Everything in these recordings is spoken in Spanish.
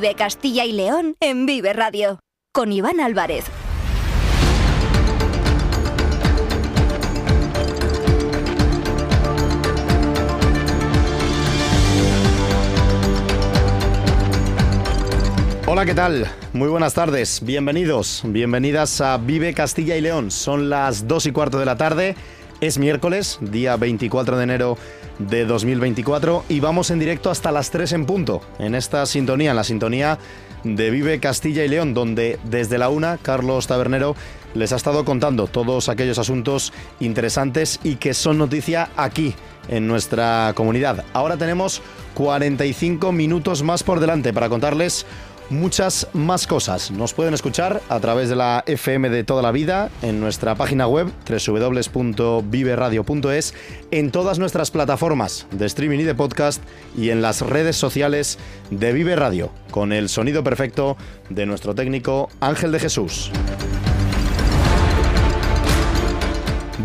Vive Castilla y León en Vive Radio. Con Iván Álvarez. Hola, ¿qué tal? Muy buenas tardes, bienvenidos, bienvenidas a Vive Castilla y León. Son las 2 y cuarto de la tarde, es miércoles, día 24 de enero de 2024 y vamos en directo hasta las 3 en punto, en esta sintonía, en la sintonía de Vive Castilla y León, donde desde la una Carlos Tabernero les ha estado contando todos aquellos asuntos interesantes y que son noticia aquí en nuestra comunidad. Ahora tenemos 45 minutos más por delante para contarles muchas más cosas. Nos pueden escuchar a través de la FM de toda la vida, en nuestra página web www.viveradio.es, en todas nuestras plataformas de streaming y de podcast y en las redes sociales de Vive Radio, con el sonido perfecto de nuestro técnico Ángel de Jesús.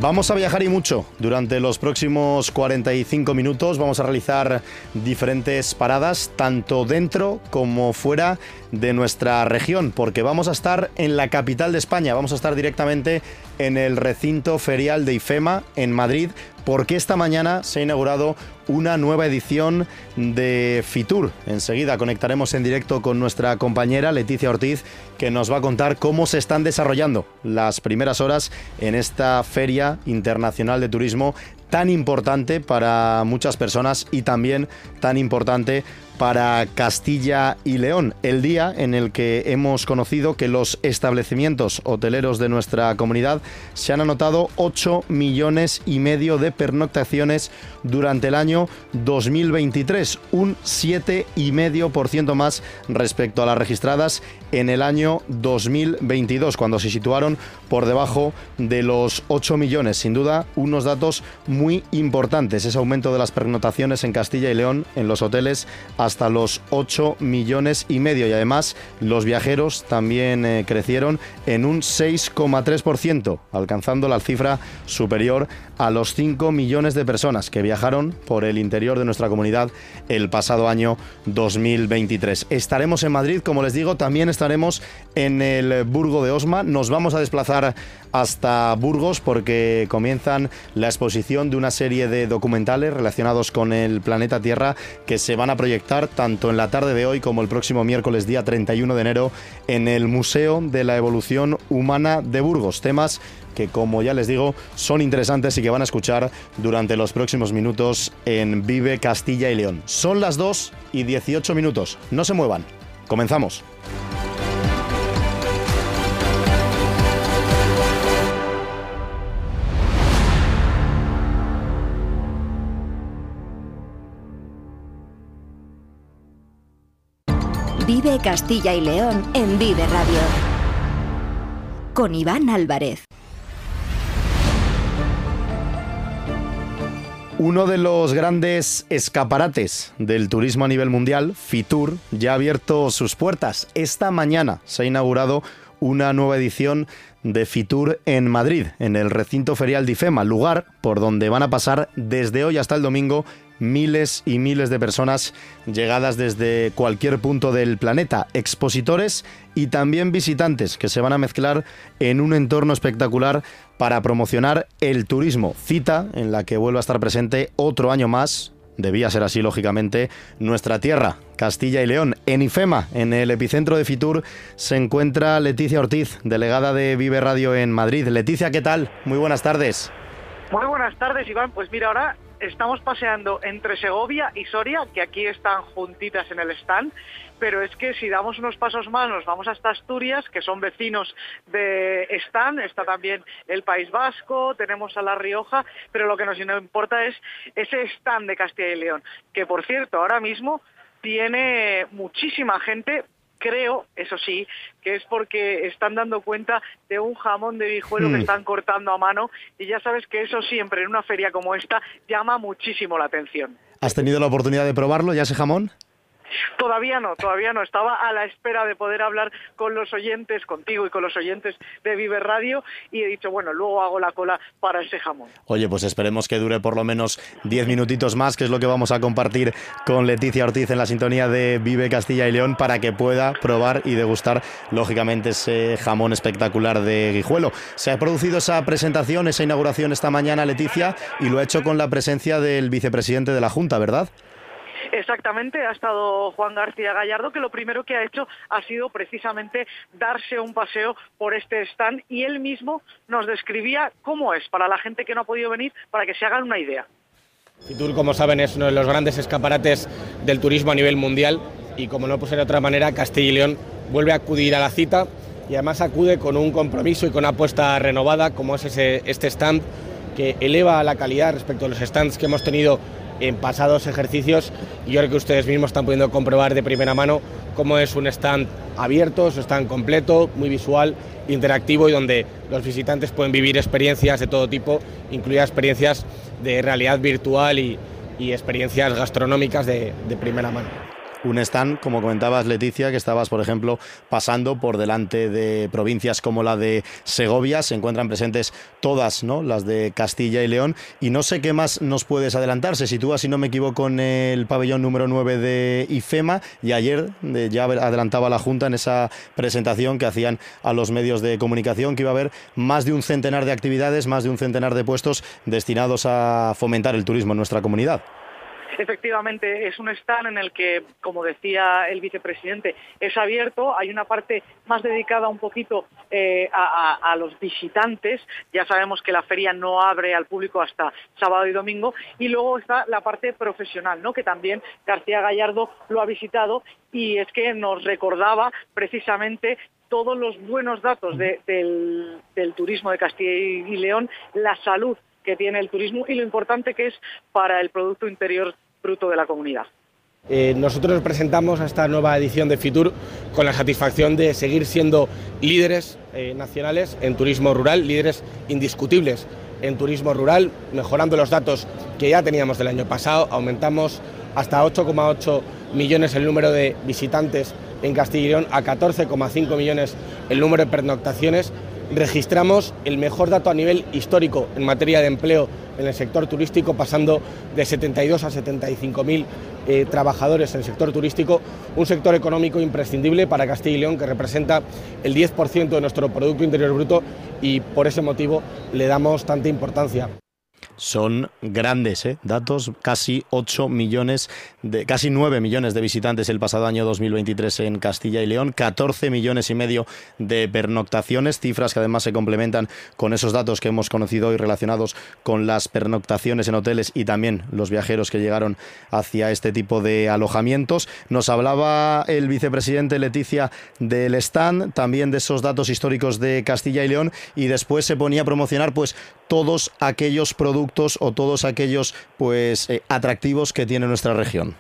Vamos a viajar y mucho durante los próximos 45 minutos. Vamos a realizar diferentes paradas, tanto dentro como fuera de nuestra región, porque vamos a estar en la capital de España, vamos a estar directamente en el recinto ferial de IFEMA en Madrid, porque esta mañana se ha inaugurado una nueva edición de Fitur. Enseguida conectaremos en directo con nuestra compañera Leticia Ortiz, que nos va a contar cómo se están desarrollando las primeras horas en esta Feria Internacional de Turismo tan importante para muchas personas y también tan importante para Castilla y León, el día en el que hemos conocido que los establecimientos hoteleros de nuestra comunidad se han anotado 8 millones y medio de pernoctaciones durante el año 2023, un 7,5% más respecto a las registradas en el año 2022, cuando se situaron por debajo de los 8 millones. Sin duda, unos datos muy importantes, ese aumento de las pernoctaciones en Castilla y León en los hoteles hasta los 8 millones y medio. Y además, los viajeros también eh, crecieron en un 6,3%, alcanzando la cifra superior a los 5 millones de personas que viajaron por el interior de nuestra comunidad el pasado año 2023. Estaremos en Madrid, como les digo, también estaremos en el Burgo de Osma. Nos vamos a desplazar hasta Burgos porque comienzan la exposición de una serie de documentales relacionados con el planeta Tierra que se van a proyectar tanto en la tarde de hoy como el próximo miércoles día 31 de enero en el Museo de la Evolución Humana de Burgos. Temas que como ya les digo son interesantes y que van a escuchar durante los próximos minutos en Vive Castilla y León. Son las 2 y 18 minutos. No se muevan. Comenzamos. Castilla y León en Vive Radio. Con Iván Álvarez. Uno de los grandes escaparates del turismo a nivel mundial, Fitur, ya ha abierto sus puertas. Esta mañana se ha inaugurado una nueva edición de Fitur en Madrid, en el recinto ferial de lugar por donde van a pasar desde hoy hasta el domingo miles y miles de personas llegadas desde cualquier punto del planeta, expositores y también visitantes que se van a mezclar en un entorno espectacular para promocionar el turismo. Cita en la que vuelve a estar presente otro año más. Debía ser así, lógicamente, nuestra tierra, Castilla y León. En IFEMA, en el epicentro de Fitur, se encuentra Leticia Ortiz, delegada de Vive Radio en Madrid. Leticia, ¿qué tal? Muy buenas tardes. Muy buenas tardes, Iván. Pues mira, ahora estamos paseando entre Segovia y Soria, que aquí están juntitas en el stand, pero es que si damos unos pasos más nos vamos hasta Asturias, que son vecinos de Stan, está también el País Vasco, tenemos a La Rioja, pero lo que nos importa es ese stand de Castilla y León, que por cierto ahora mismo tiene muchísima gente creo, eso sí, que es porque están dando cuenta de un jamón de vijuelo que hmm. están cortando a mano y ya sabes que eso siempre en una feria como esta llama muchísimo la atención. ¿Has tenido la oportunidad de probarlo ya ese jamón? Todavía no, todavía no. Estaba a la espera de poder hablar con los oyentes, contigo y con los oyentes de Vive Radio y he dicho, bueno, luego hago la cola para ese jamón. Oye, pues esperemos que dure por lo menos 10 minutitos más, que es lo que vamos a compartir con Leticia Ortiz en la sintonía de Vive Castilla y León para que pueda probar y degustar, lógicamente, ese jamón espectacular de Guijuelo. Se ha producido esa presentación, esa inauguración esta mañana, Leticia, y lo ha hecho con la presencia del vicepresidente de la Junta, ¿verdad? Exactamente, ha estado Juan García Gallardo, que lo primero que ha hecho ha sido precisamente darse un paseo por este stand y él mismo nos describía cómo es para la gente que no ha podido venir, para que se hagan una idea. Fitur, como saben, es uno de los grandes escaparates del turismo a nivel mundial y como no puede ser de otra manera, Castilla y León vuelve a acudir a la cita y además acude con un compromiso y con una apuesta renovada como es ese, este stand que eleva la calidad respecto a los stands que hemos tenido en pasados ejercicios. Yo creo que ustedes mismos están pudiendo comprobar de primera mano cómo es un stand abierto, es un stand completo, muy visual, interactivo y donde los visitantes pueden vivir experiencias de todo tipo, incluidas experiencias de realidad virtual y, experiencias gastronómicas de primera mano un stand, como comentabas Leticia, que estabas, por ejemplo, pasando por delante de provincias como la de Segovia, se encuentran presentes todas, ¿no? Las de Castilla y León, y no sé qué más nos puedes adelantar, se sitúa, si no me equivoco, en el pabellón número 9 de IFEMA, y ayer ya adelantaba la Junta en esa presentación que hacían a los medios de comunicación, que iba a haber más de un centenar de actividades, más de un centenar de puestos destinados a fomentar el turismo en nuestra comunidad. Efectivamente, es un stand en el que, como decía el vicepresidente, es abierto. Hay una parte más dedicada un poquito eh, a, los visitantes. Ya sabemos que la feria no abre al público hasta sábado y domingo. Y luego está la parte profesional, ¿no? que también García Gallardo lo ha visitado y es que nos recordaba precisamente todos los buenos datos del, del turismo de Castilla y León, la salud que tiene el turismo y lo importante que es para el Producto Interior Bruto de la comunidad. Eh, nosotros presentamos a esta nueva edición de Fitur con la satisfacción de seguir siendo líderes eh, nacionales en turismo rural, líderes indiscutibles en turismo rural, mejorando los datos que ya teníamos del año pasado. Aumentamos hasta 8,8 millones el número de visitantes en Castilla y León, a 14,5 millones el número de pernoctaciones registramos el mejor dato a nivel histórico en materia de empleo en el sector turístico, pasando de 72 a 75 mil eh, trabajadores en el sector turístico, un sector económico imprescindible para Castilla y León que representa el 10% de nuestro Producto Interior Bruto y por ese motivo le damos tanta importancia son grandes ¿eh? datos, casi 8 millones, de, casi 9 millones de visitantes el pasado año 2023 en Castilla y León, 14 millones y medio de pernoctaciones, cifras que además se complementan con esos datos que hemos conocido hoy relacionados con las pernoctaciones en hoteles y también los viajeros que llegaron hacia este tipo de alojamientos. Nos hablaba el vicepresidente Leticia del stand, también de esos datos históricos de Castilla y León y después se ponía a promocionar pues todos aquellos productos o todos aquellos pues eh, atractivos que tiene nuestra región.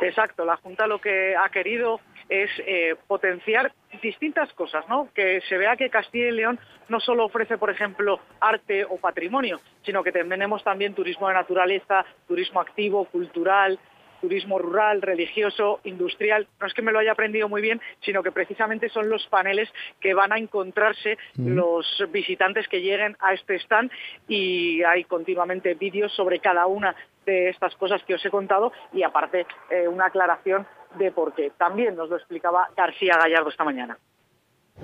Exacto, la Junta lo que ha querido es eh, potenciar distintas cosas, ¿no? Que se vea que Castilla y León no solo ofrece, por ejemplo, arte o patrimonio, sino que tenemos también turismo de naturaleza, turismo activo, cultural, turismo rural, religioso, industrial. No es que me lo haya aprendido muy bien, sino que precisamente son los paneles que van a encontrarse los visitantes que lleguen a este stand y hay continuamente vídeos sobre cada una de estas cosas que os he contado y aparte eh, una aclaración de por qué. También nos lo explicaba García Gallardo esta mañana.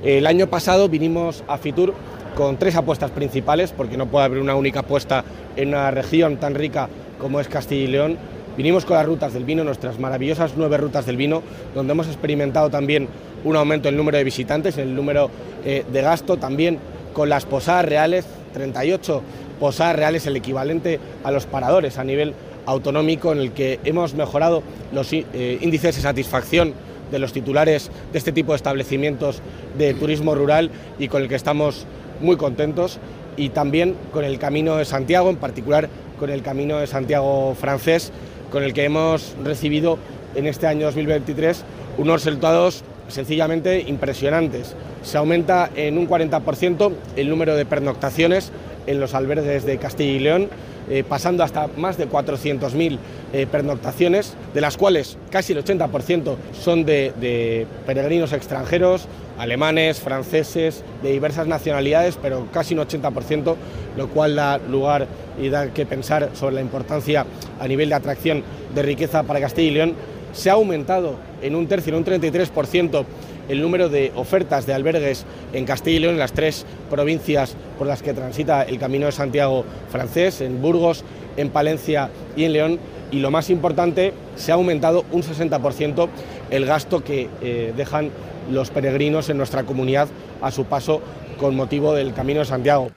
El año pasado vinimos a Fitur con tres apuestas principales, porque no puede haber una única apuesta en una región tan rica como es Castilla y León Vinimos con las rutas del vino, nuestras maravillosas nueve rutas del vino, donde hemos experimentado también un aumento en el número de visitantes, en el número eh, de gasto, también con las posadas reales, 38 posadas reales, el equivalente a los paradores a nivel autonómico, en el que hemos mejorado los eh, índices de satisfacción de los titulares de este tipo de establecimientos de turismo rural y con el que estamos muy contentos y también con el Camino de Santiago, en particular con el Camino de Santiago francés, con el que hemos recibido en este año 2023 unos resultados sencillamente impresionantes. Se aumenta en un 40% el número de pernoctaciones en los albergues de Castilla y León, eh, pasando hasta más de 400.000 eh, pernoctaciones, de las cuales casi el 80% son de, peregrinos extranjeros, alemanes, franceses, de diversas nacionalidades, pero casi un 80%, lo cual da lugar y da que pensar sobre la importancia a nivel de atracción de riqueza para Castilla y León. Se ha aumentado en un tercio, en un 33%, el número de ofertas de albergues en Castilla y León, en las tres provincias por las que transita el Camino de Santiago francés, en Burgos, en Palencia y en León. Y lo más importante, se ha aumentado un 60% el gasto que eh, dejan los peregrinos en nuestra comunidad a su paso con motivo del Camino de Santiago.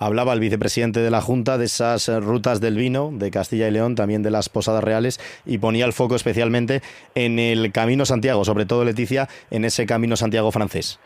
Hablaba el vicepresidente de la Junta de esas eh, rutas del vino de Castilla y León, también de las Posadas Reales, y ponía el foco especialmente en el Camino Santiago, sobre todo Leticia, en ese Camino Santiago francés.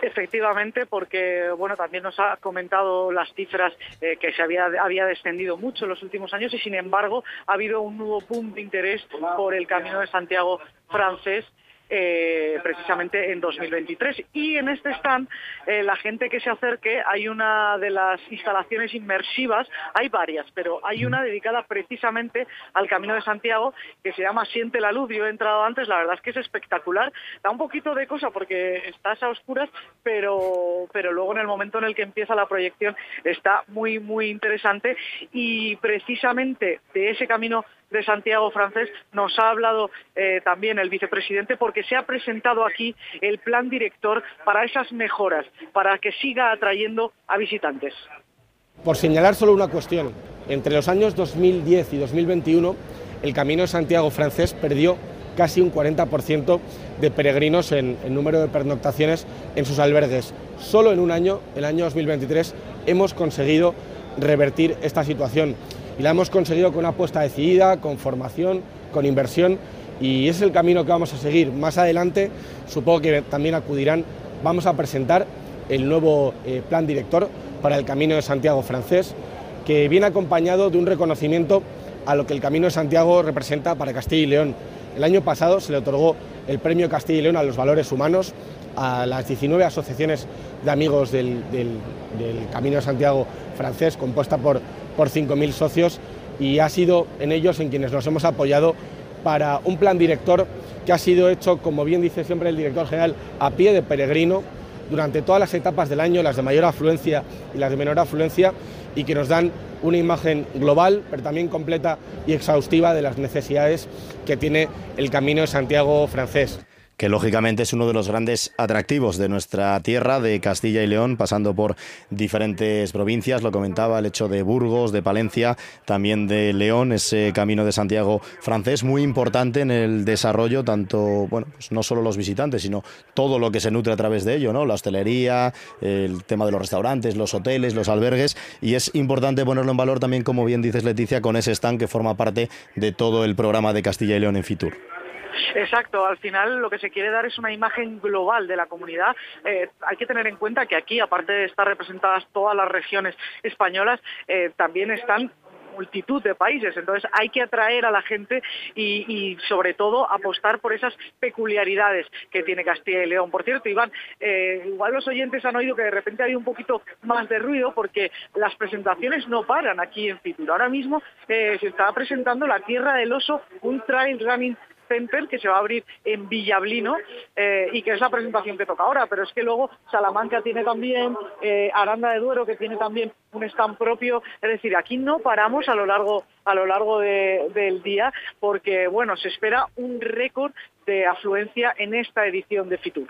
Efectivamente, porque bueno, también nos ha comentado las cifras eh, que se había, había descendido mucho en los últimos años y sin embargo ha habido un nuevo punto de interés por el Camino de Santiago francés eh, precisamente en 2023. Y en este stand, eh, la gente que se acerque, hay una de las instalaciones inmersivas, hay varias, pero hay una dedicada precisamente al Camino de Santiago que se llama Siente la Luz. Yo he entrado antes, la verdad es que es espectacular. Da un poquito de cosa porque estás a oscuras, pero, pero luego en el momento en el que empieza la proyección está muy, muy interesante. Y precisamente de ese camino de Santiago francés nos ha hablado eh, también el vicepresidente porque se ha presentado aquí el plan director para esas mejoras, para que siga atrayendo a visitantes. Por señalar solo una cuestión, entre los años 2010 y 2021 el Camino de Santiago francés perdió casi un 40% de peregrinos en, en, número de pernoctaciones en sus albergues. Solo en un año, el año 2023, hemos conseguido revertir esta situación y la hemos conseguido con una apuesta decidida, con formación, con inversión y es el camino que vamos a seguir. Más adelante, supongo que también acudirán, vamos a presentar el nuevo eh, plan director para el Camino de Santiago francés, que viene acompañado de un reconocimiento a lo que el Camino de Santiago representa para Castilla y León. El año pasado se le otorgó el Premio Castilla y León a los valores humanos a las 19 asociaciones de amigos del, del Camino de Santiago francés, compuesta por por 5.000 socios y ha sido en ellos en quienes nos hemos apoyado para un plan director que ha sido hecho, como bien dice siempre el director general, a pie de peregrino durante todas las etapas del año, las de mayor afluencia y las de menor afluencia, y que nos dan una imagen global, pero también completa y exhaustiva de las necesidades que tiene el Camino de Santiago francés que lógicamente es uno de los grandes atractivos de nuestra tierra, de Castilla y León, pasando por diferentes provincias, lo comentaba el hecho de Burgos, de Palencia, también de León, ese camino de Santiago francés, muy importante en el desarrollo, tanto, bueno, pues no solo los visitantes, sino todo lo que se nutre a través de ello, ¿no? La hostelería, el tema de los restaurantes, los hoteles, los albergues, y es importante ponerlo en valor también, como bien dices Leticia, con ese stand que forma parte de todo el programa de Castilla y León en Fitur. Exacto, al final lo que se quiere dar es una imagen global de la comunidad. Eh, hay que tener en cuenta que aquí, aparte de estar representadas todas las regiones españolas, eh, también están multitud de países. Entonces hay que atraer a la gente y, sobre todo apostar por esas peculiaridades que tiene Castilla y León. Por cierto, Iván, eh, igual los oyentes han oído que de repente hay un poquito más de ruido porque las presentaciones no paran aquí en Fitur. Ahora mismo se está presentando La Tierra del Oso, un trail running Center que se va a abrir en Villablino eh, y que es la presentación que toca ahora, pero es que luego Salamanca tiene también, eh, Aranda de Duero que tiene también un stand propio, es decir, aquí no paramos a lo largo a lo largo del día porque bueno, se espera un récord de afluencia en esta edición de Fitur.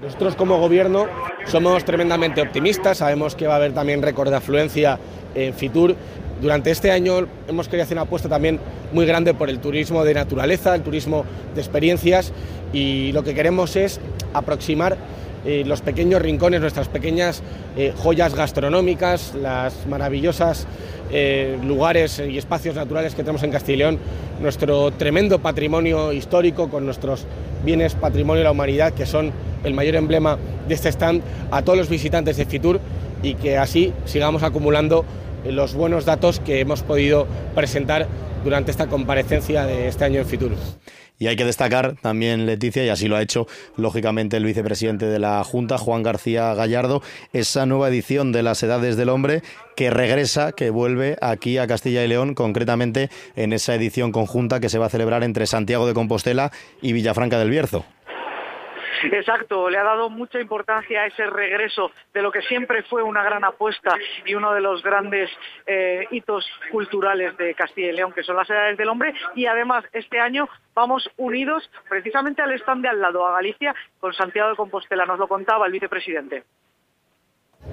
Nosotros como gobierno somos tremendamente optimistas, sabemos que va a haber también récord de afluencia en Fitur durante este año hemos querido hacer una apuesta también muy grande por el turismo de naturaleza, el turismo de experiencias y lo que queremos es aproximar eh, los pequeños rincones, nuestras pequeñas eh, joyas gastronómicas, las maravillosas eh, lugares y espacios naturales que tenemos en Castilla y León, nuestro tremendo patrimonio histórico con nuestros bienes patrimonio de la humanidad que son el mayor emblema de este stand a todos los visitantes de Fitur y que así sigamos acumulando los buenos datos que hemos podido presentar durante esta comparecencia de este año en Fitur. Y hay que destacar también, Leticia, y así lo ha hecho lógicamente el vicepresidente de la Junta, Juan García Gallardo, esa nueva edición de las Edades del Hombre que regresa, que vuelve aquí a Castilla y León, concretamente en esa edición conjunta que se va a celebrar entre Santiago de Compostela y Villafranca del Bierzo. Exacto, le ha dado mucha importancia a ese regreso de lo que siempre fue una gran apuesta y uno de los grandes eh, hitos culturales de Castilla y León, que son las edades del hombre, y además este año vamos unidos precisamente al stand de al lado, a Galicia, con Santiago de Compostela, nos lo contaba el vicepresidente.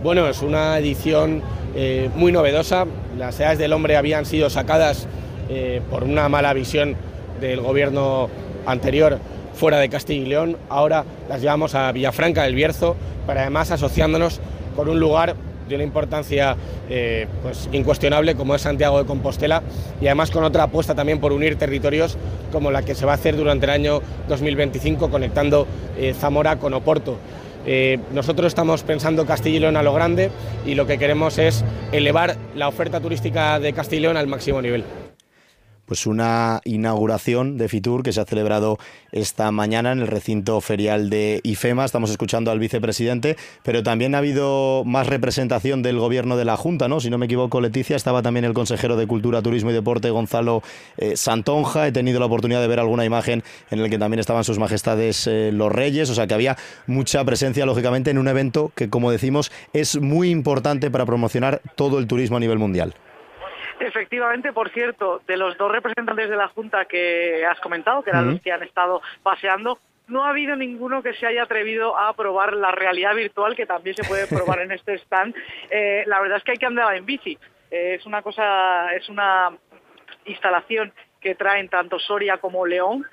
Bueno, es una edición eh, muy novedosa. Las edades del hombre habían sido sacadas eh, por una mala visión del gobierno anterior fuera de Castilla y León. Ahora las llevamos a Villafranca del Bierzo, para además asociándonos con un lugar de una importancia eh, pues, incuestionable como es Santiago de Compostela y además con otra apuesta también por unir territorios como la que se va a hacer durante el año 2025 conectando eh, Zamora con Oporto. Eh, nosotros estamos pensando Castilla y León a lo grande y lo que queremos es elevar la oferta turística de Castilla y León al máximo nivel pues una inauguración de Fitur que se ha celebrado esta mañana en el recinto ferial de IFEMA. Estamos escuchando al vicepresidente, pero también ha habido más representación del gobierno de la Junta, ¿no? Si no me equivoco, Leticia, estaba también el consejero de Cultura, Turismo y Deporte, Gonzalo eh, Santonja. He tenido la oportunidad de ver alguna imagen en la que también estaban sus majestades eh, los reyes, o sea que había mucha presencia, lógicamente, en un evento que, como decimos, es muy importante para promocionar todo el turismo a nivel mundial. Efectivamente, por cierto, de los dos representantes de la Junta que has comentado, que eran los que han estado paseando, no ha habido ninguno que se haya atrevido a probar la realidad virtual, que también se puede probar en este stand. Eh, la verdad es que hay que andar en bici. Eh, es una cosa, es una instalación que traen tanto Soria como León.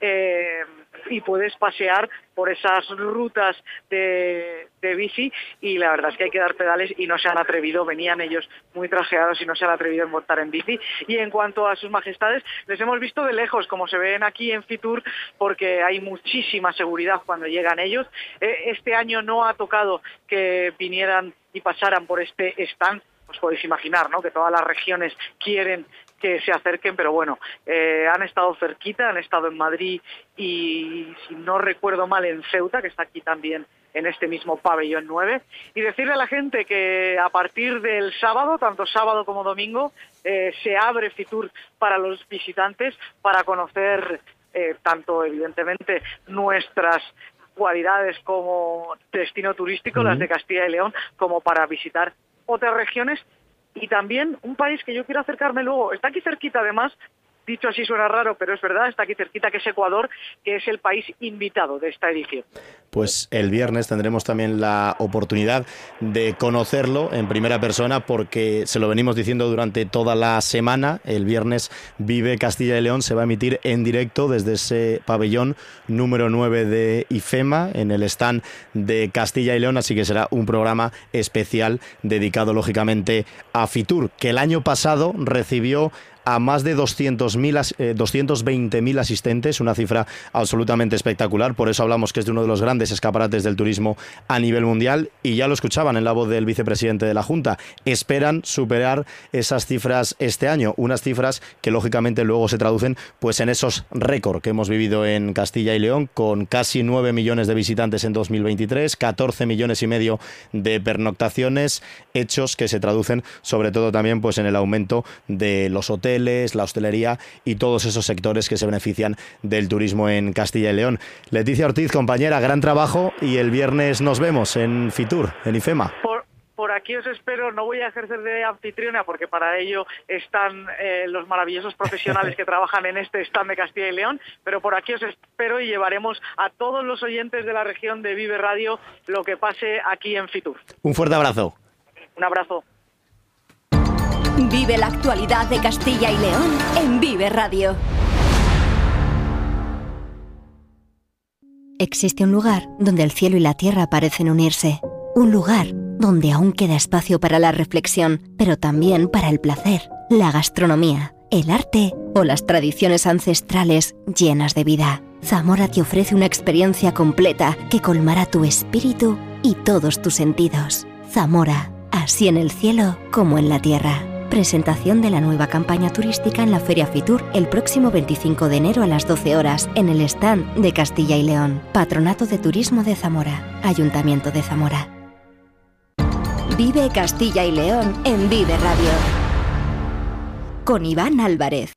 Eh, y puedes pasear por esas rutas de, bici y la verdad es que hay que dar pedales y no se han atrevido, venían ellos muy trajeados y no se han atrevido a montar en bici. Y en cuanto a sus majestades, les hemos visto de lejos, como se ven aquí en Fitur, porque hay muchísima seguridad cuando llegan ellos. E, este año no ha tocado que vinieran y pasaran por este stand, os podéis imaginar, ¿no? Que todas las regiones quieren que se acerquen, pero bueno, eh, han estado cerquita, han estado en Madrid y, si no recuerdo mal, en Ceuta, que está aquí también en este mismo pabellón 9, y decirle a la gente que a partir del sábado, tanto sábado como domingo, eh, se abre Fitur para los visitantes para conocer eh, tanto, evidentemente, nuestras cualidades como destino turístico, las de Castilla y León, como para visitar otras regiones y también un país que yo quiero acercarme luego, está aquí cerquita además, dicho así suena raro, pero es verdad, está aquí cerquita, que es Ecuador, que es el país invitado de esta edición. Pues el viernes tendremos también la oportunidad de conocerlo en primera persona porque se lo venimos diciendo durante toda la semana. El viernes Vive Castilla y León se va a emitir en directo desde ese pabellón número 9 de IFEMA en el stand de Castilla y León, así que será un programa especial dedicado lógicamente a Fitur, que el año pasado recibió a más de 200.000, eh, 220.000 asistentes, una cifra absolutamente espectacular. Por eso hablamos que es de uno de los grandes escaparates del turismo a nivel mundial. Y ya lo escuchaban en la voz del vicepresidente de la Junta. Esperan superar esas cifras este año, unas cifras que lógicamente luego se traducen pues en esos récords que hemos vivido en Castilla y León, con casi 9 millones de visitantes en 2023, 14 millones y medio de pernoctaciones, hechos que se traducen sobre todo también pues en el aumento de los hoteles la hostelería y todos esos sectores que se benefician del turismo en Castilla y León. Leticia Ortiz, compañera, gran trabajo y el viernes nos vemos en Fitur, en IFEMA. Por, aquí os espero, no voy a ejercer de anfitriona porque para ello están eh, los maravillosos profesionales que trabajan en este stand de Castilla y León, pero por aquí os espero y llevaremos a todos los oyentes de la región de Vive Radio lo que pase aquí en Fitur. Un fuerte abrazo. Un abrazo. Vive la actualidad de Castilla y León en Vive Radio. Existe un lugar donde el cielo y la tierra parecen unirse. Un lugar donde aún queda espacio para la reflexión, pero también para el placer, la gastronomía, el arte o las tradiciones ancestrales llenas de vida. Zamora te ofrece una experiencia completa que colmará tu espíritu y todos tus sentidos. Zamora, así en el cielo como en la tierra. Presentación de la nueva campaña turística en la Feria Fitur el próximo 25 de enero a las 12 horas en el stand de Castilla y León. Patronato de Turismo de Zamora. Ayuntamiento de Zamora. Vive Castilla y León en Vive Radio. Con Iván Álvarez.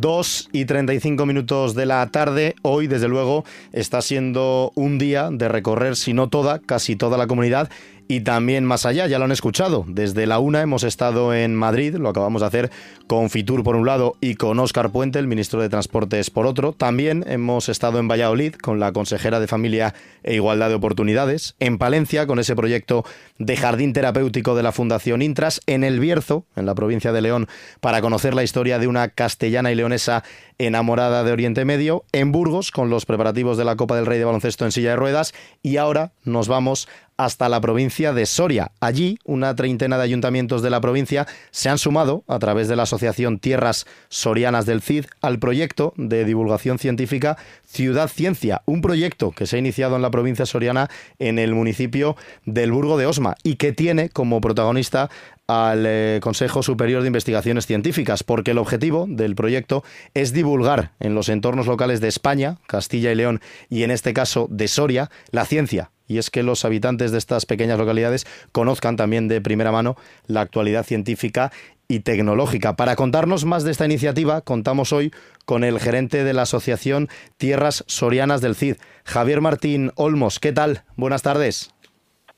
2 y 35 minutos de la tarde. Hoy, desde luego, está siendo un día de recorrer, si no toda, casi toda la comunidad y también más allá, ya lo han escuchado. Desde la una hemos estado en Madrid, lo acabamos de hacer con Fitur por un lado y con Óscar Puente, el ministro de Transportes por otro. También hemos estado en Valladolid con la consejera de Familia e Igualdad de Oportunidades, en Palencia con ese proyecto de jardín terapéutico de la Fundación Intras, en El Bierzo, en la provincia de León, para conocer la historia de una castellana y leonesa enamorada de Oriente Medio, en Burgos con los preparativos de la Copa del Rey de baloncesto en silla de ruedas y ahora nos vamos hasta la provincia de Soria. Allí, una treintena de ayuntamientos de la provincia se han sumado, a través de la Asociación Tierras Sorianas del CID, al proyecto de divulgación científica Ciudad Ciencia, un proyecto que se ha iniciado en la provincia soriana en el municipio del Burgo de Osma y que tiene como protagonista al eh, Consejo Superior de Investigaciones Científicas, porque el objetivo del proyecto es divulgar en los entornos locales de España, Castilla y León y en este caso de Soria, la ciencia y es que los habitantes de estas pequeñas localidades conozcan también de primera mano la actualidad científica y tecnológica. Para contarnos más de esta iniciativa, contamos hoy con el gerente de la Asociación Tierras Sorianas del CID, Javier Martín Olmos. ¿Qué tal? Buenas tardes.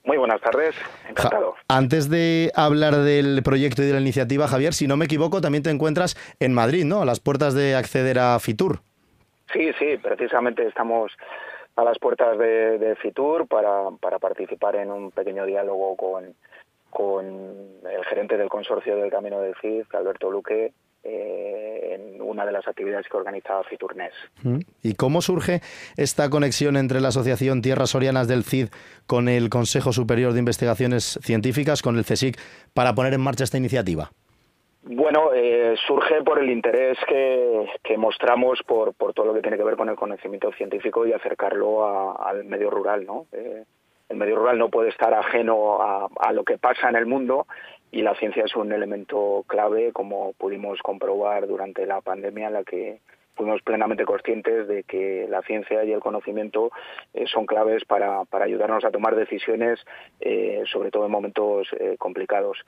Muy buenas tardes, encantado. antes de hablar del proyecto y de la iniciativa, Javier, si no me equivoco, también te encuentras en Madrid, ¿no? A las puertas de acceder a Fitur. Sí, sí, precisamente estamos a las puertas de, Fitur para, para, participar en un pequeño diálogo con, con el gerente del consorcio del Camino del Cid, Alberto Luque, eh, en una de las actividades que organiza Fiturnes. Mm. ¿Y cómo surge esta conexión entre la Asociación Tierras Sorianas del CID con el Consejo Superior de Investigaciones Científicas, con el CSIC, para poner en marcha esta iniciativa? Bueno, eh, surge por el interés que, mostramos por, por, todo lo que tiene que ver con el conocimiento científico y acercarlo al medio rural, ¿no? Eh, el medio rural no puede estar ajeno a, lo que pasa en el mundo y la ciencia es un elemento clave, como pudimos comprobar durante la pandemia, en la que fuimos plenamente conscientes de que la ciencia y el conocimiento eh, son claves para, para, ayudarnos a tomar decisiones, sobre todo en momentos complicados.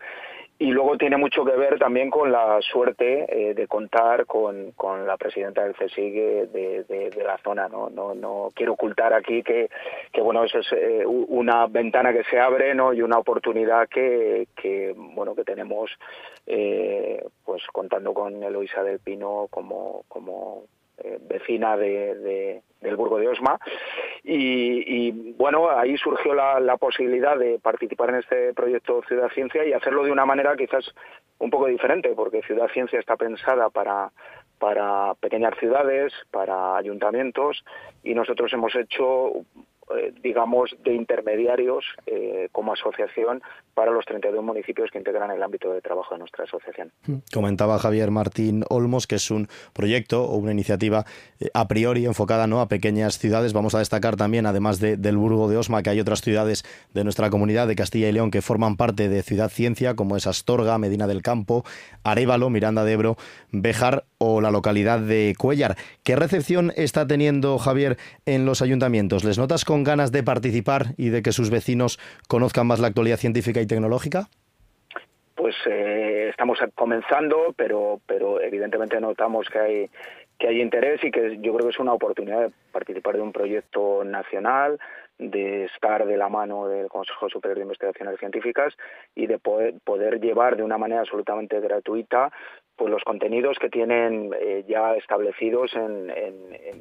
Y luego tiene mucho que ver también con la suerte eh, de contar con, con, la presidenta del CSIG de, de, la zona. ¿no? No, no quiero ocultar aquí que, que bueno, eso es eh, una ventana que se abre ¿no? y una oportunidad que, que bueno, que tenemos eh, pues contando con Eloisa del Pino como, como eh, vecina de, del Burgo de Osma. Y, bueno, ahí surgió la, posibilidad de participar en este proyecto Ciudad Ciencia y hacerlo de una manera quizás un poco diferente, porque Ciudad Ciencia está pensada para para pequeñas ciudades, para ayuntamientos, y nosotros hemos hecho digamos, de intermediarios eh, como asociación para los 32 municipios que integran el ámbito de trabajo de nuestra asociación. Hmm. Comentaba Javier Martín Olmos que es un proyecto o una iniciativa eh, a priori enfocada ¿no? a pequeñas ciudades. Vamos a destacar también, además del Burgo de Osma, que hay otras ciudades de nuestra comunidad de Castilla y León que forman parte de Ciudad Ciencia, como es Astorga, Medina del Campo, Arevalo, Miranda de Ebro, Bejar la localidad de Cuellar. ¿Qué recepción está teniendo Javier en los ayuntamientos? ¿Les notas con ganas de participar y de que sus vecinos conozcan más la actualidad científica y tecnológica? Pues eh, estamos comenzando, pero, pero evidentemente notamos que hay que hay interés y que yo creo que es una oportunidad de participar de un proyecto nacional, de estar de la mano del Consejo Superior de Investigaciones Científicas y de poder, poder llevar de una manera absolutamente gratuita pues los contenidos que tienen eh, ya establecidos en,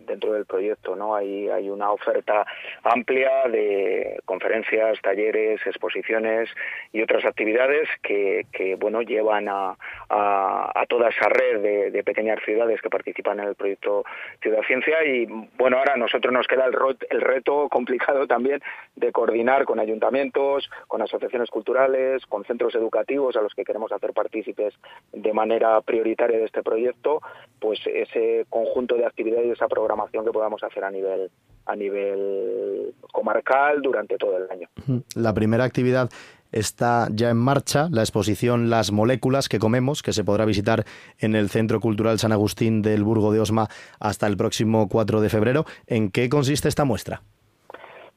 dentro del proyecto no hay hay una oferta amplia de conferencias talleres exposiciones y otras actividades que, que bueno llevan a, a, toda esa red de, pequeñas ciudades que participan en el proyecto Ciudad Ciencia y bueno ahora a nosotros nos queda el, el reto complicado también de coordinar con ayuntamientos con asociaciones culturales con centros educativos a los que queremos hacer partícipes de manera prioritaria de este proyecto, pues ese conjunto de actividades y esa programación que podamos hacer a nivel a nivel comarcal durante todo el año. La primera actividad está ya en marcha, la exposición Las moléculas que comemos, que se podrá visitar en el Centro Cultural San Agustín del Burgo de Osma hasta el próximo 4 de febrero. ¿En qué consiste esta muestra?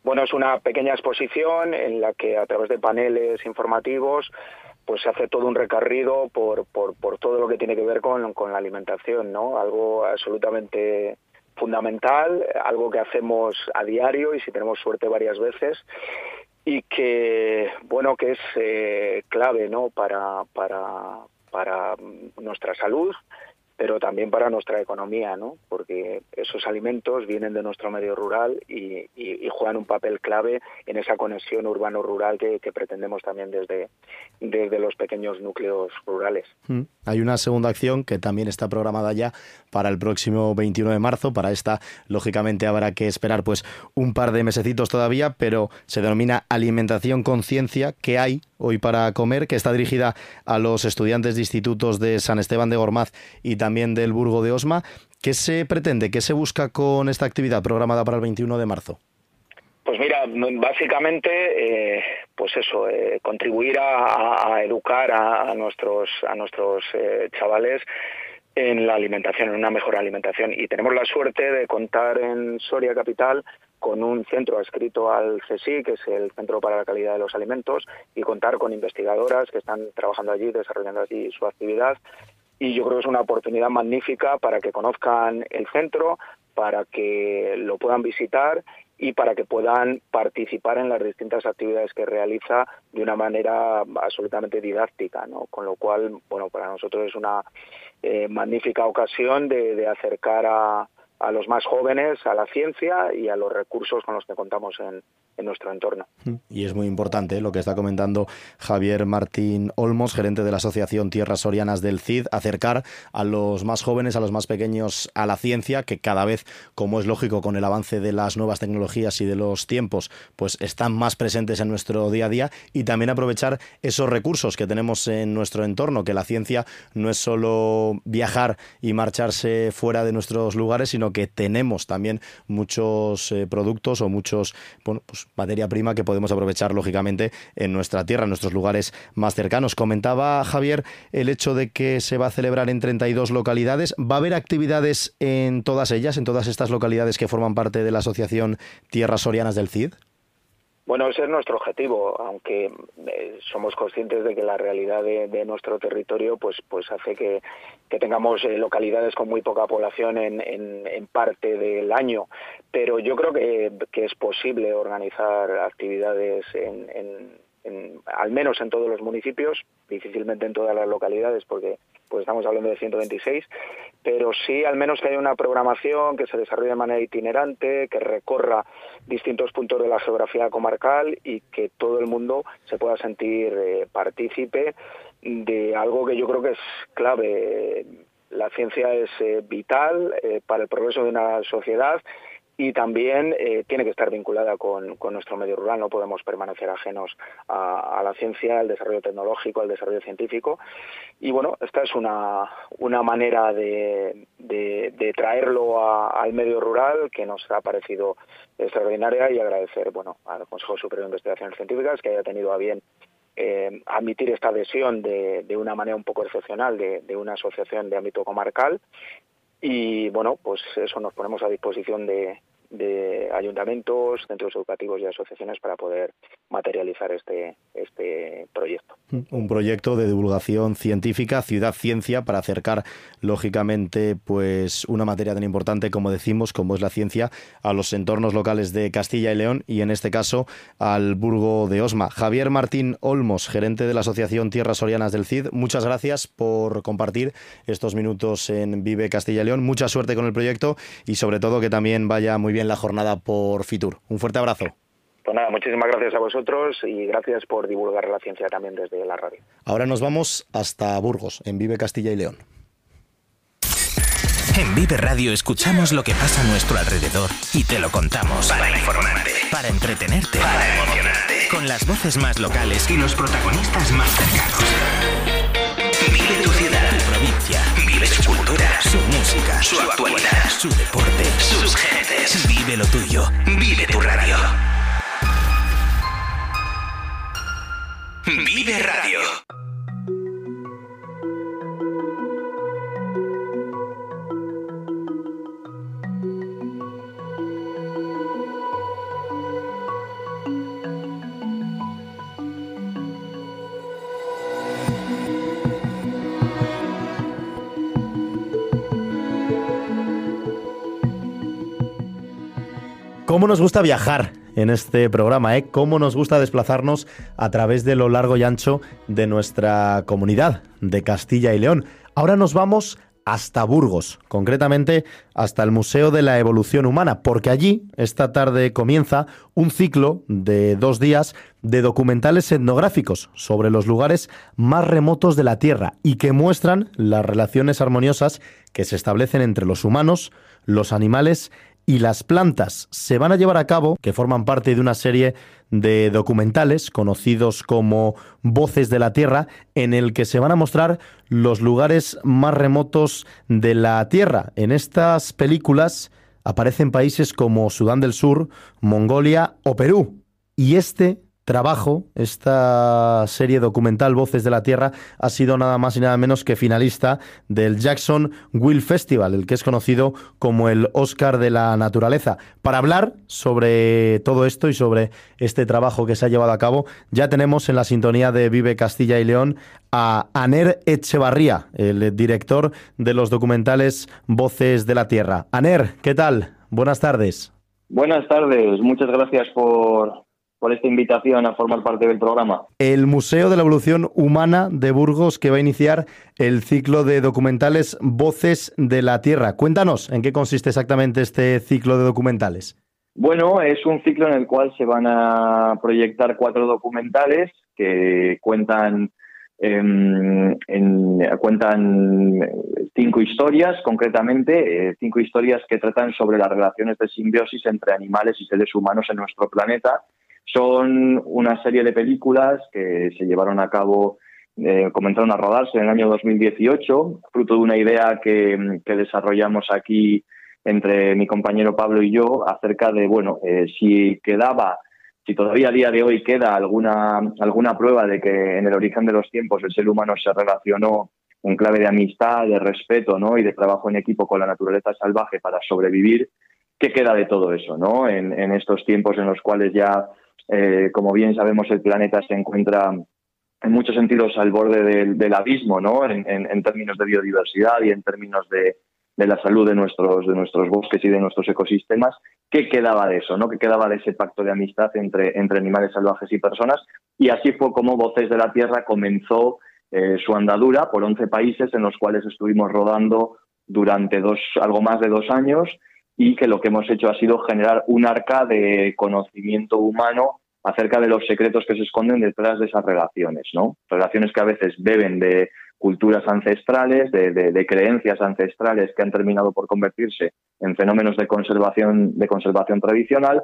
Bueno, es una pequeña exposición en la que a través de paneles informativos pues se hace todo un recorrido por, por, todo lo que tiene que ver con, con la alimentación, ¿no? Algo absolutamente fundamental, algo que hacemos a diario y si tenemos suerte varias veces y que bueno que es eh, clave no para para para nuestra salud pero también para nuestra economía, ¿no? Porque esos alimentos vienen de nuestro medio rural y, juegan un papel clave en esa conexión urbano-rural que, pretendemos también desde, desde los pequeños núcleos rurales. Mm. Hay una segunda acción que también está programada ya para el próximo 21 de marzo. Para esta, lógicamente, habrá que esperar pues un par de mesecitos todavía, pero se denomina Alimentación Conciencia, que hay hoy para comer, que está dirigida a los estudiantes de institutos de San Esteban de Gormaz y también del Burgo de Osma. ¿Qué se pretende, qué se busca con esta actividad programada para el 21 de marzo? Pues mira, básicamente, eh, pues eso, eh, contribuir a, educar a, nuestros a nuestros eh, chavales en la alimentación, en una mejor alimentación. Y tenemos la suerte de contar en Soria Capital con un centro adscrito al CSI, que es el Centro para la Calidad de los Alimentos, y contar con investigadoras que están trabajando allí, desarrollando allí su actividad. Y yo creo que es una oportunidad magnífica para que conozcan el centro, para que lo puedan visitar y para que puedan participar en las distintas actividades que realiza de una manera absolutamente didáctica, ¿no? Con lo cual, bueno, para nosotros es una eh, magnífica ocasión de acercar a, a los más jóvenes a la ciencia y a los recursos con los que contamos en, nuestro entorno. Y es muy importante lo que está comentando Javier Martín Olmos, gerente de la Asociación Tierras Sorianas del CID, acercar a los más jóvenes, a los más pequeños a la ciencia, que cada vez, como es lógico con el avance de las nuevas tecnologías y de los tiempos, pues están más presentes en nuestro día a día y también aprovechar esos recursos que tenemos en nuestro entorno, que la ciencia no es solo viajar y marcharse fuera de nuestros lugares, sino que tenemos también muchos eh, productos o muchos, bueno, pues materia prima que podemos aprovechar lógicamente en nuestra tierra, en nuestros lugares más cercanos. Comentaba Javier el hecho de que se va a celebrar en 32 localidades. ¿Va a haber actividades en todas ellas, en todas estas localidades que forman parte de la Asociación Tierras Sorianas del CID? Bueno, ese es nuestro objetivo, aunque eh, somos conscientes de que la realidad de, nuestro territorio pues, pues hace que, tengamos eh, localidades con muy poca población en, en, parte del año. Pero yo creo que, es posible organizar actividades en, en, al menos en todos los municipios, difícilmente en todas las localidades, porque pues estamos hablando de 126, pero sí al menos que haya una programación que se desarrolle de manera itinerante, que recorra distintos puntos de la geografía comarcal y que todo el mundo se pueda sentir eh, partícipe de algo que yo creo que es clave. La ciencia es eh, vital eh, para el progreso de una sociedad y también eh, tiene que estar vinculada con, nuestro medio rural. No podemos permanecer ajenos a, la ciencia, al desarrollo tecnológico, al desarrollo científico. Y bueno, esta es una, manera de, traerlo al medio rural que nos ha parecido extraordinaria y agradecer bueno, al Consejo Superior de Investigaciones Científicas que haya tenido a bien eh, admitir esta adhesión de, de, una manera un poco excepcional de una asociación de ámbito comarcal y bueno, pues eso nos ponemos a disposición de, de ayuntamientos, centros educativos y asociaciones para poder materializar este, este proyecto. Un proyecto de divulgación científica, ciudad ciencia, para acercar lógicamente pues una materia tan importante como decimos, como es la ciencia, a los entornos locales de Castilla y León y en este caso al Burgo de Osma. Javier Martín Olmos, gerente de la Asociación Tierras Sorianas del CID, muchas gracias por compartir estos minutos en Vive Castilla y León. Mucha suerte con el proyecto y sobre todo que también vaya muy bien la jornada por Fitur. Un fuerte abrazo. Pues nada, muchísimas gracias a vosotros y gracias por divulgar la ciencia también desde la radio. Ahora nos vamos hasta Burgos, en Vive Castilla y León. En Vive Radio escuchamos lo que pasa a nuestro alrededor y te lo contamos. Para informarte, para entretenerte, para emocionarte. Con las voces más locales y los protagonistas más cercanos. Vive tu ciudad, tu provincia su música, su actualidad, su deporte, sus Vive lo tuyo, vive tu radio. Vive Radio. ¿Cómo nos gusta viajar en este programa? ¿eh? ¿Cómo nos gusta desplazarnos a través de lo largo y ancho de nuestra comunidad de Castilla y León? Ahora nos vamos hasta Burgos, concretamente hasta el Museo de la Evolución Humana, porque allí esta tarde comienza un ciclo de dos días de documentales etnográficos sobre los lugares más remotos de la Tierra y que muestran las relaciones armoniosas que se establecen entre los humanos, los animales y las plantas se van a llevar a cabo, que forman parte de una serie de documentales conocidos como Voces de la Tierra, en el que se van a mostrar los lugares más remotos de la Tierra. En estas películas aparecen países como Sudán del Sur, Mongolia o Perú. Y este trabajo, esta serie documental Voces de la Tierra, ha sido nada más y nada menos que finalista del Jackson Will Festival, el que es conocido como el Oscar de la Naturaleza. Para hablar sobre todo esto y sobre este trabajo que se ha llevado a cabo, ya tenemos en la sintonía de Vive Castilla y León a Aner Echevarría, el director de los documentales Voces de la Tierra. Aner, ¿qué tal? Buenas tardes. Buenas tardes, muchas gracias por, por esta invitación a formar parte del programa. El Museo de la Evolución Humana de Burgos que va a iniciar el ciclo de documentales Voces de la Tierra. Cuéntanos en qué consiste exactamente este ciclo de documentales. Bueno, es un ciclo en el cual se van a proyectar cuatro documentales que cuentan em, cuentan cinco historias, concretamente, eh, cinco historias que tratan sobre las relaciones de simbiosis entre animales y seres humanos en nuestro planeta son una serie de películas que se llevaron a cabo, eh, comenzaron a rodarse en el año 2018, fruto de una idea que, desarrollamos aquí entre mi compañero Pablo y yo acerca de, bueno, eh, si quedaba, si todavía a día de hoy queda alguna, alguna prueba de que en el origen de los tiempos el ser humano se relacionó en clave de amistad, de respeto ¿no? y de trabajo en equipo con la naturaleza salvaje para sobrevivir, ¿qué queda de todo eso ¿no? en, en estos tiempos en los cuales ya eh, como bien sabemos, el planeta se encuentra en muchos sentidos al borde del, abismo, ¿no? En, términos de biodiversidad y en términos de, la salud de nuestros, de nuestros bosques y de nuestros ecosistemas. ¿Qué quedaba de eso? ¿no? ¿Qué quedaba de ese pacto de amistad entre, entre animales salvajes y personas? Y así fue como Voces de la Tierra comenzó eh, su andadura por 11 países en los cuales estuvimos rodando durante dos, algo más de dos años y que lo que hemos hecho ha sido generar un arca de conocimiento humano acerca de los secretos que se esconden detrás de esas relaciones, ¿no? Relaciones que a veces beben de culturas ancestrales, de, creencias ancestrales que han terminado por convertirse en fenómenos de conservación, de conservación tradicional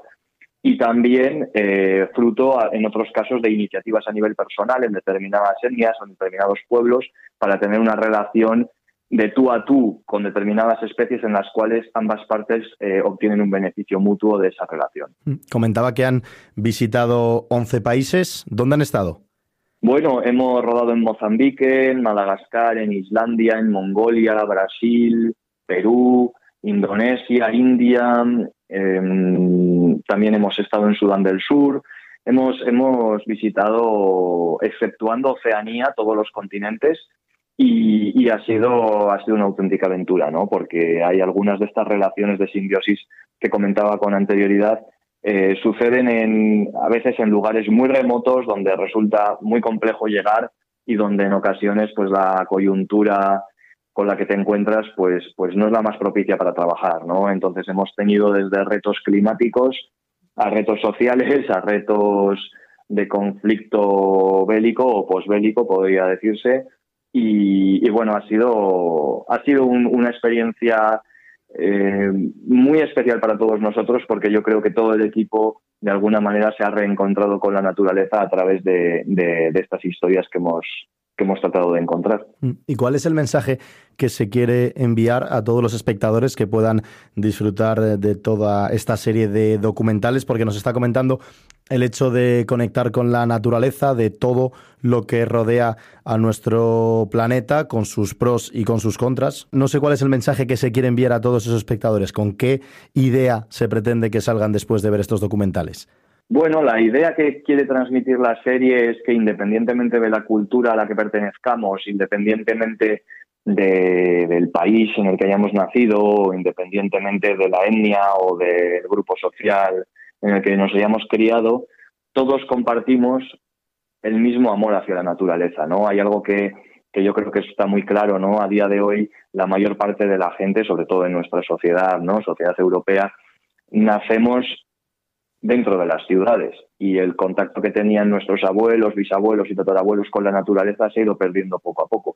y también eh, fruto, en otros casos, de iniciativas a nivel personal en determinadas etnias o en determinados pueblos para tener una relación de tú a tú con determinadas especies en las cuales ambas partes eh, obtienen un beneficio mutuo de esa relación. Mm, comentaba que han visitado 11 países. ¿Dónde han estado? Bueno, hemos rodado en Mozambique, en Madagascar, en Islandia, en Mongolia, Brasil, Perú, Indonesia, India. Em, también hemos estado en Sudán del Sur. Hemos, hemos visitado, exceptuando Oceanía, todos los continentes y, ha, sido, ha sido una auténtica aventura, ¿no? Porque hay algunas de estas relaciones de simbiosis que comentaba con anterioridad, eh, suceden en, a veces en lugares muy remotos donde resulta muy complejo llegar y donde en ocasiones pues la coyuntura con la que te encuentras pues, pues no es la más propicia para trabajar, ¿no? Entonces hemos tenido desde retos climáticos a retos sociales, a retos de conflicto bélico o posbélico, podría decirse, y, bueno, ha sido, ha sido una experiencia eh, muy especial para todos nosotros porque yo creo que todo el equipo de alguna manera se ha reencontrado con la naturaleza a través de, estas historias que hemos, que hemos tratado de encontrar. Mm. ¿Y cuál es el mensaje que se quiere enviar a todos los espectadores que puedan disfrutar de toda esta serie de documentales? Porque nos está comentando el hecho de conectar con la naturaleza, de todo lo que rodea a nuestro planeta, con sus pros y con sus contras. No sé cuál es el mensaje que se quiere enviar a todos esos espectadores, con qué idea se pretende que salgan después de ver estos documentales. Bueno, la idea que quiere transmitir la serie es que independientemente de la cultura a la que pertenezcamos, independientemente del país en el que hayamos nacido, independientemente de la etnia o del grupo social en el que nos hayamos criado, todos compartimos el mismo amor hacia la naturaleza, ¿no? Hay algo que, que yo creo que está muy claro, ¿no? A día de hoy, la mayor parte de la gente, sobre todo en nuestra sociedad, ¿no? Sociedad europea, nacemos dentro de las ciudades y el contacto que tenían nuestros abuelos, bisabuelos y tatarabuelos con la naturaleza se ha ido perdiendo poco a poco.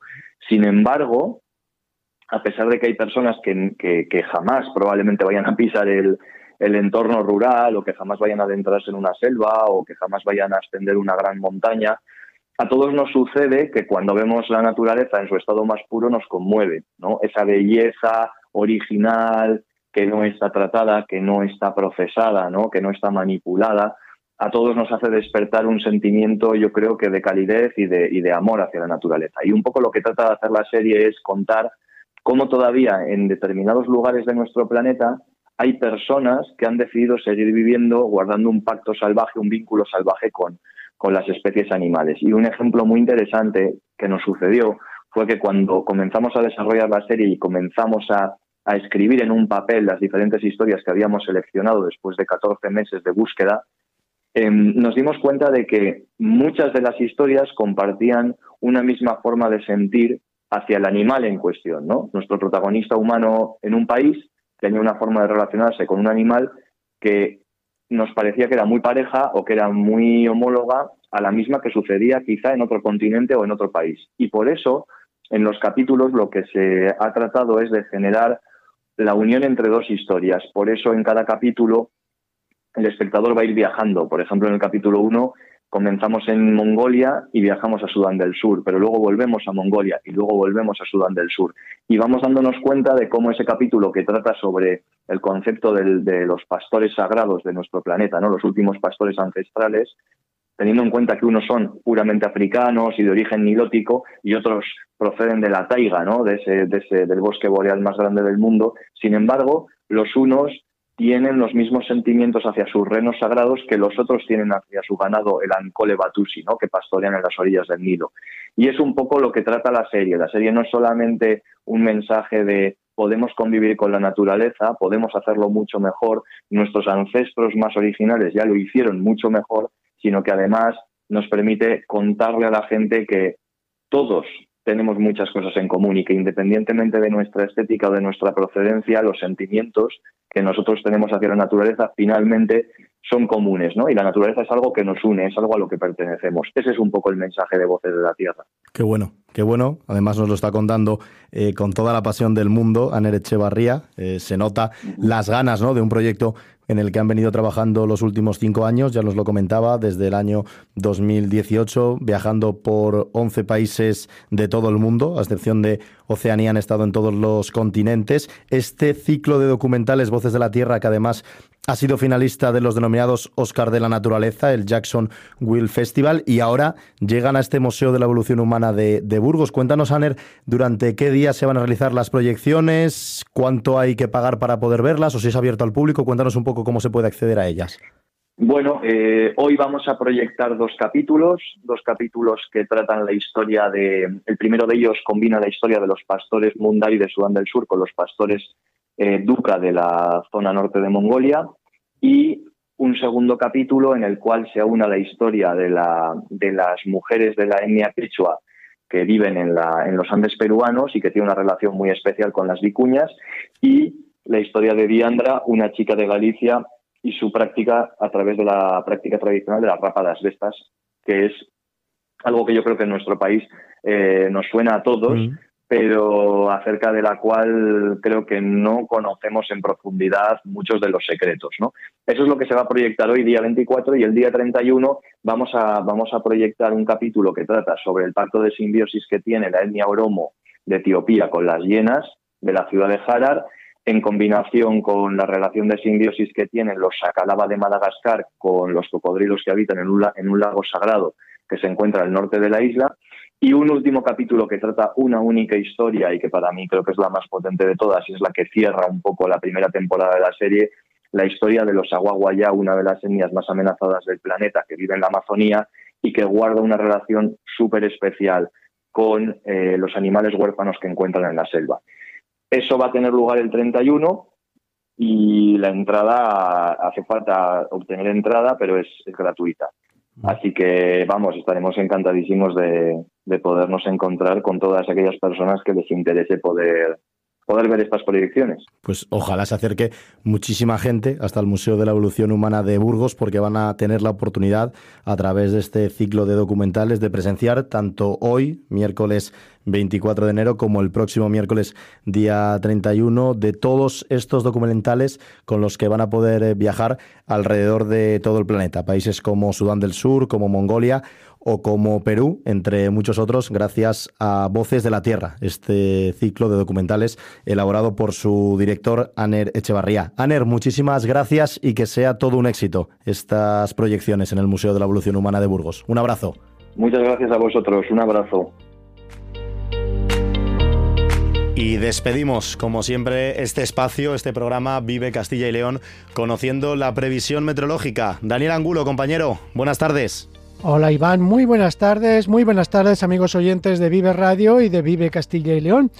Sin embargo, a pesar de que hay personas que, que, jamás probablemente vayan a pisar el, el, entorno rural o que jamás vayan a adentrarse en una selva o que jamás vayan a ascender una gran montaña, a todos nos sucede que cuando vemos la naturaleza en su estado más puro nos conmueve, ¿no? Esa belleza original, que no está tratada, que no está procesada, ¿no? que no está manipulada, a todos nos hace despertar un sentimiento, yo creo que de calidez y de, y de amor hacia la naturaleza. Y un poco lo que trata de hacer la serie es contar cómo todavía en determinados lugares de nuestro planeta hay personas que han decidido seguir viviendo guardando un pacto salvaje, un vínculo salvaje con, con las especies animales. Y un ejemplo muy interesante que nos sucedió fue que cuando comenzamos a desarrollar la serie y comenzamos a a escribir en un papel las diferentes historias que habíamos seleccionado después de 14 meses de búsqueda, em, nos dimos cuenta de que muchas de las historias compartían una misma forma de sentir hacia el animal en cuestión. ¿no? Nuestro protagonista humano en un país tenía una forma de relacionarse con un animal que nos parecía que era muy pareja o que era muy homóloga a la misma que sucedía quizá en otro continente o en otro país. Y por eso, en los capítulos lo que se ha tratado es de generar la unión entre dos historias. Por eso en cada capítulo el espectador va a ir viajando. Por ejemplo, en el capítulo 1 comenzamos en Mongolia y viajamos a Sudán del Sur, pero luego volvemos a Mongolia y luego volvemos a Sudán del Sur. Y vamos dándonos cuenta de cómo ese capítulo que trata sobre el concepto de los pastores sagrados de nuestro planeta, ¿no? los últimos pastores ancestrales, teniendo en cuenta que unos son puramente africanos y de origen nilótico y otros proceden de la taiga, ¿no? de ese, de ese, del bosque boreal más grande del mundo. Sin embargo, los unos tienen los mismos sentimientos hacia sus renos sagrados que los otros tienen hacia su ganado, el Ancole Batusi, ¿no? que pastorean en las orillas del Nilo. Y es un poco lo que trata la serie. La serie no es solamente un mensaje de podemos convivir con la naturaleza, podemos hacerlo mucho mejor, nuestros ancestros más originales ya lo hicieron mucho mejor, sino que además nos permite contarle a la gente que todos tenemos muchas cosas en común y que independientemente de nuestra estética o de nuestra procedencia, los sentimientos que nosotros tenemos hacia la naturaleza finalmente son comunes, ¿no? Y la naturaleza es algo que nos une, es algo a lo que pertenecemos. Ese es un poco el mensaje de Voces de la Tierra. Qué bueno, qué bueno. Además nos lo está contando eh, con toda la pasión del mundo Aner Echevarría. Eh, se nota las ganas ¿no? de un proyecto en el que han venido trabajando los últimos cinco años, ya nos lo comentaba, desde el año 2018, viajando por 11 países de todo el mundo, a excepción de Oceanía, han estado en todos los continentes. Este ciclo de documentales Voces de la Tierra, que además ha sido finalista de los denominados Oscar de la Naturaleza, el Jackson Will Festival, y ahora llegan a este Museo de la Evolución Humana de, Burgos. Cuéntanos, Aner, durante qué días se van a realizar las proyecciones, cuánto hay que pagar para poder verlas, o si es abierto al público. Cuéntanos un poco cómo se puede acceder a ellas. Bueno, eh, hoy vamos a proyectar dos capítulos, dos capítulos que tratan la historia de. El primero de ellos combina la historia de los pastores Mundari de Sudán del Sur con los pastores eh, duca de la zona norte de Mongolia, y un segundo capítulo en el cual se aúna la historia de, la, de las mujeres de la etnia quechua que viven en, la, en los Andes peruanos y que tiene una relación muy especial con las vicuñas, y la historia de Diandra, una chica de Galicia, y su práctica a través de la práctica tradicional de las rápadas de estas, que es algo que yo creo que en nuestro país eh, nos suena a todos, pero acerca de la cual creo que no conocemos en profundidad muchos de los secretos. ¿no? Eso es lo que se va a proyectar hoy, día 24, y el día 31 vamos a, vamos a proyectar un capítulo que trata sobre el pacto de simbiosis que tiene la etnia oromo de Etiopía con las hienas de la ciudad de Harar, en combinación con la relación de simbiosis que tienen los sacalaba de Madagascar con los cocodrilos que habitan en un, lago sagrado que se encuentra al norte de la isla, y un último capítulo que trata una única historia y que para mí creo que es la más potente de todas y es la que cierra un poco la primera temporada de la serie, la historia de los aguaguayá, una de las etnias más amenazadas del planeta que vive en la Amazonía y que guarda una relación súper especial con eh, los animales huérfanos que encuentran en la selva. Eso va a tener lugar el 31 y la entrada, hace falta obtener entrada, pero es gratuita. Así que vamos, estaremos encantadísimos de, de podernos encontrar con todas aquellas personas que les interese poder poder ver estas proyecciones. Pues ojalá se acerque muchísima gente hasta el Museo de la Evolución Humana de Burgos porque van a tener la oportunidad a través de este ciclo de documentales de presenciar tanto hoy, miércoles 24 de enero, como el próximo miércoles día 31 de todos estos documentales con los que van a poder eh, viajar alrededor de todo el planeta. Países como Sudán del Sur, como Mongolia o como Perú, entre muchos otros, gracias a Voces de la Tierra, este ciclo de documentales elaborado por su director Aner Echevarría. Aner, muchísimas gracias y que sea todo un éxito estas proyecciones en el Museo de la Evolución Humana de Burgos. Un abrazo. Muchas gracias a vosotros, un abrazo. Y despedimos, como siempre, este espacio, este programa Vive Castilla y León, conociendo la previsión meteorológica. Daniel Angulo, compañero, buenas tardes. Hola Iván, muy buenas tardes, muy buenas tardes amigos oyentes de Vive Radio y de Vive Castilla y León.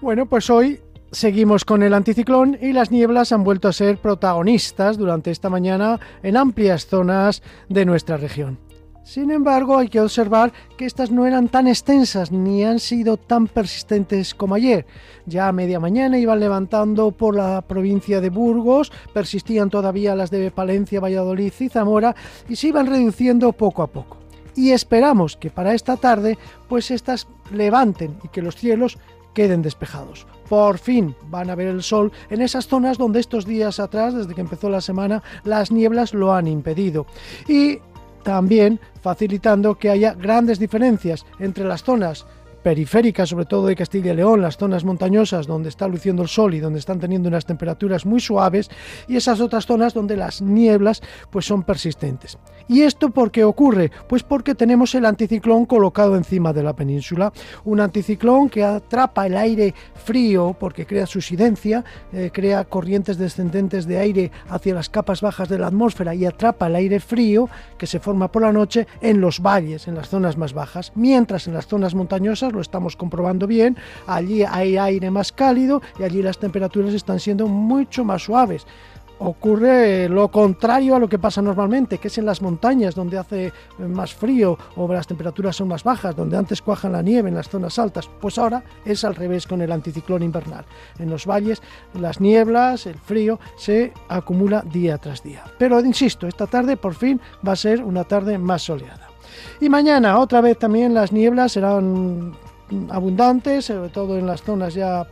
Bueno, pues hoy seguimos con el anticiclón y las nieblas han vuelto a ser protagonistas durante esta mañana en amplias zonas de nuestra región. Sin embargo, hay que observar que estas no eran tan extensas ni han sido tan persistentes como ayer. Ya a media mañana iban levantando por la provincia de Burgos, persistían todavía las de Palencia, Valladolid y Zamora y se iban reduciendo poco a poco. Y esperamos que para esta tarde pues estas levanten y que los cielos queden despejados. Por fin van a ver el sol en esas zonas donde estos días atrás, desde que empezó la semana, las nieblas lo han impedido. Y también facilitando que haya grandes diferencias entre las zonas periféricas, sobre todo de Castilla y León, las zonas montañosas donde está luciendo el sol y donde están teniendo unas temperaturas muy suaves, y esas otras zonas donde las nieblas pues son persistentes. ¿Y esto por qué ocurre? Pues porque tenemos el anticiclón colocado encima de la península, un anticiclón que atrapa el aire frío porque crea subsidencia, eh, crea corrientes descendentes de aire hacia las capas bajas de la atmósfera y atrapa el aire frío que se forma por la noche en los valles, en las zonas más bajas, mientras en las zonas montañosas, lo estamos comprobando bien, allí hay aire más cálido y allí las temperaturas están siendo mucho más suaves ocurre lo contrario a lo que pasa normalmente, que es en las montañas donde hace más frío o las temperaturas son más bajas, donde antes cuajan la nieve en las zonas altas, pues ahora es al revés con el anticiclón invernal. En los valles las nieblas, el frío se acumula día tras día. Pero insisto, esta tarde por fin va a ser una tarde más soleada. Y mañana otra vez también las nieblas serán abundantes, sobre todo en las zonas ya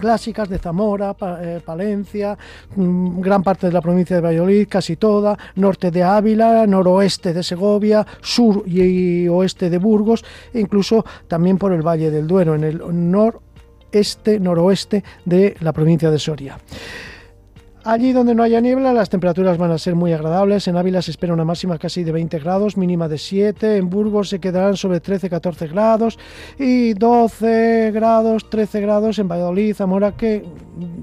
clásicas de Zamora, eh, Palencia, mm, gran parte de la provincia de Valladolid, casi toda, norte de Ávila, noroeste de Segovia, sur y oeste de Burgos, e incluso también por el Valle del Duero, en el noreste, noroeste de la provincia de Soria. Allí donde no haya niebla, las temperaturas van a ser muy agradables. En Ávila se espera una máxima casi de 20 grados, mínima de 7. En Burgos se quedarán sobre 13-14 grados y 12 grados, 13 grados en Valladolid, Zamora, que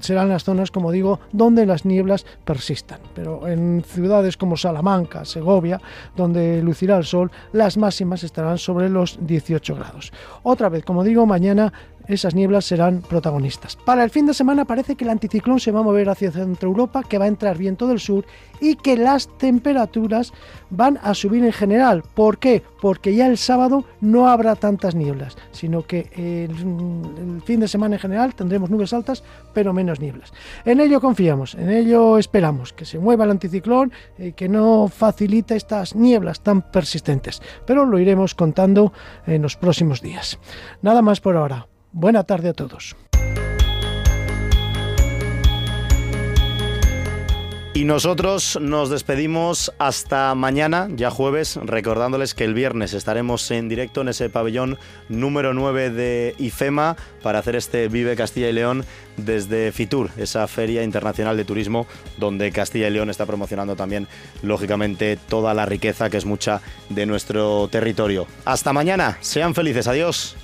serán las zonas, como digo, donde las nieblas persistan. Pero en ciudades como Salamanca, Segovia, donde lucirá el sol, las máximas estarán sobre los 18 grados. Otra vez, como digo, mañana esas nieblas serán protagonistas. Para el fin de semana parece que el anticiclón se va a mover hacia Centro Europa, que va a entrar viento del sur y que las temperaturas van a subir en general. ¿Por qué? Porque ya el sábado no habrá tantas nieblas, sino que el, fin de semana en general tendremos nubes altas, menos nieblas. En ello confiamos, en ello esperamos, que se mueva el anticiclón y que no facilite estas nieblas tan persistentes, pero lo iremos contando en los próximos días. Nada más por ahora. Buena tarde a todos. Y nosotros nos despedimos hasta mañana, ya jueves, recordándoles que el viernes estaremos en directo en ese pabellón número 9 de IFEMA para hacer este Vive Castilla y León desde Fitur, esa feria internacional de turismo donde Castilla y León está promocionando también, lógicamente, toda la riqueza que es mucha de nuestro territorio. Hasta mañana, sean felices, adiós.